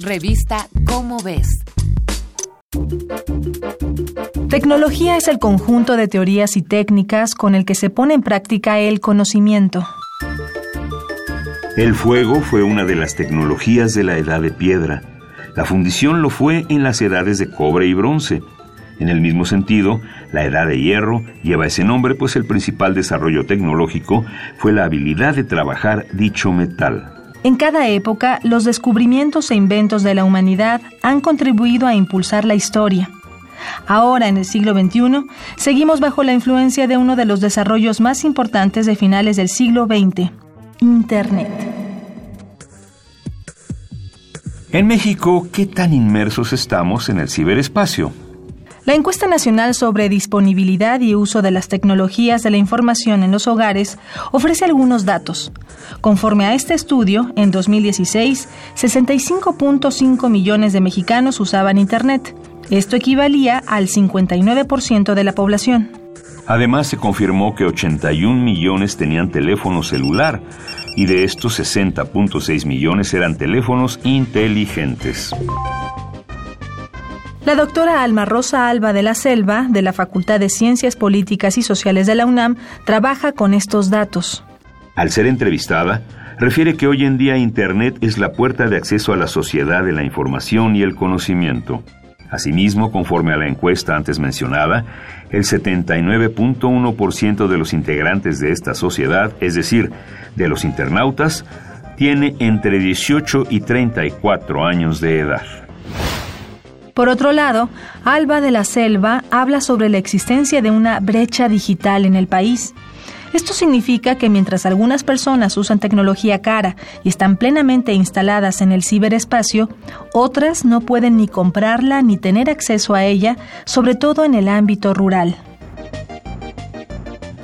Revista Cómo ves. Tecnología es el conjunto de teorías y técnicas con el que se pone en práctica el conocimiento. El fuego fue una de las tecnologías de la edad de piedra. La fundición lo fue en las edades de cobre y bronce. En el mismo sentido, la edad de hierro lleva ese nombre pues el principal desarrollo tecnológico fue la habilidad de trabajar dicho metal. En cada época, los descubrimientos e inventos de la humanidad han contribuido a impulsar la historia. Ahora, en el siglo XXI, seguimos bajo la influencia de uno de los desarrollos más importantes de finales del siglo XX, Internet. En México, ¿qué tan inmersos estamos en el ciberespacio? La encuesta nacional sobre disponibilidad y uso de las tecnologías de la información en los hogares ofrece algunos datos. Conforme a este estudio, en 2016, 65.5 millones de mexicanos usaban Internet. Esto equivalía al 59% de la población. Además, se confirmó que 81 millones tenían teléfono celular y de estos 60.6 millones eran teléfonos inteligentes. La doctora Alma Rosa Alba de la Selva, de la Facultad de Ciencias Políticas y Sociales de la UNAM, trabaja con estos datos. Al ser entrevistada, refiere que hoy en día Internet es la puerta de acceso a la sociedad de la información y el conocimiento. Asimismo, conforme a la encuesta antes mencionada, el 79.1% de los integrantes de esta sociedad, es decir, de los internautas, tiene entre 18 y 34 años de edad. Por otro lado, Alba de la Selva habla sobre la existencia de una brecha digital en el país. Esto significa que mientras algunas personas usan tecnología cara y están plenamente instaladas en el ciberespacio, otras no pueden ni comprarla ni tener acceso a ella, sobre todo en el ámbito rural.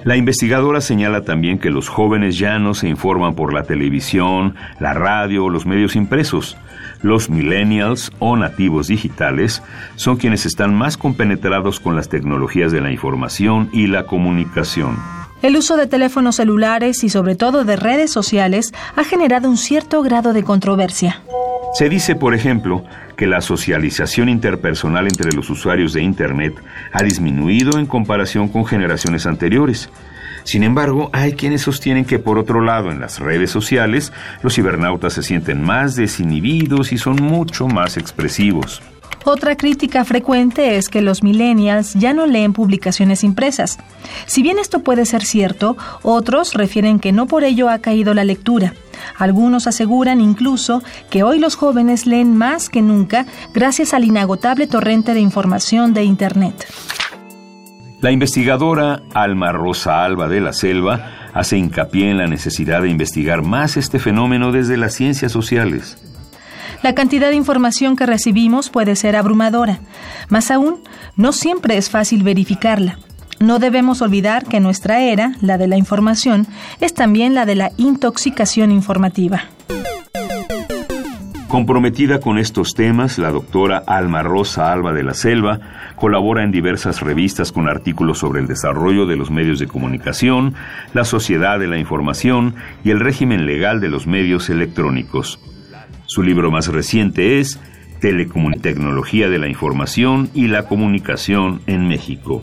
La investigadora señala también que los jóvenes ya no se informan por la televisión, la radio o los medios impresos. Los millennials o nativos digitales son quienes están más compenetrados con las tecnologías de la información y la comunicación. El uso de teléfonos celulares y sobre todo de redes sociales ha generado un cierto grado de controversia. Se dice, por ejemplo, que la socialización interpersonal entre los usuarios de Internet ha disminuido en comparación con generaciones anteriores. Sin embargo, hay quienes sostienen que por otro lado en las redes sociales los cibernautas se sienten más desinhibidos y son mucho más expresivos. Otra crítica frecuente es que los millennials ya no leen publicaciones impresas. Si bien esto puede ser cierto, otros refieren que no por ello ha caído la lectura. Algunos aseguran incluso que hoy los jóvenes leen más que nunca gracias al inagotable torrente de información de Internet. La investigadora Alma Rosa Alba de la Selva hace hincapié en la necesidad de investigar más este fenómeno desde las ciencias sociales. La cantidad de información que recibimos puede ser abrumadora. Más aún, no siempre es fácil verificarla. No debemos olvidar que nuestra era, la de la información, es también la de la intoxicación informativa. Comprometida con estos temas, la doctora Alma Rosa Alba de la Selva colabora en diversas revistas con artículos sobre el desarrollo de los medios de comunicación, la sociedad de la información y el régimen legal de los medios electrónicos. Su libro más reciente es Tecnología de la Información y la Comunicación en México.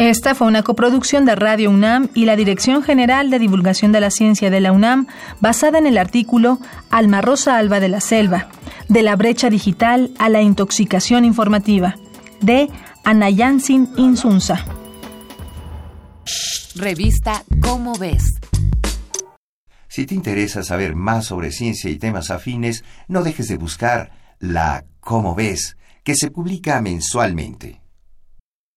Esta fue una coproducción de Radio UNAM y la Dirección General de Divulgación de la Ciencia de la UNAM, basada en el artículo Alma Rosa Alba de la Selva, de la brecha digital a la intoxicación informativa, de Anayansin Insunza. Revista Cómo ves. Si te interesa saber más sobre ciencia y temas afines, no dejes de buscar la Cómo ves, que se publica mensualmente.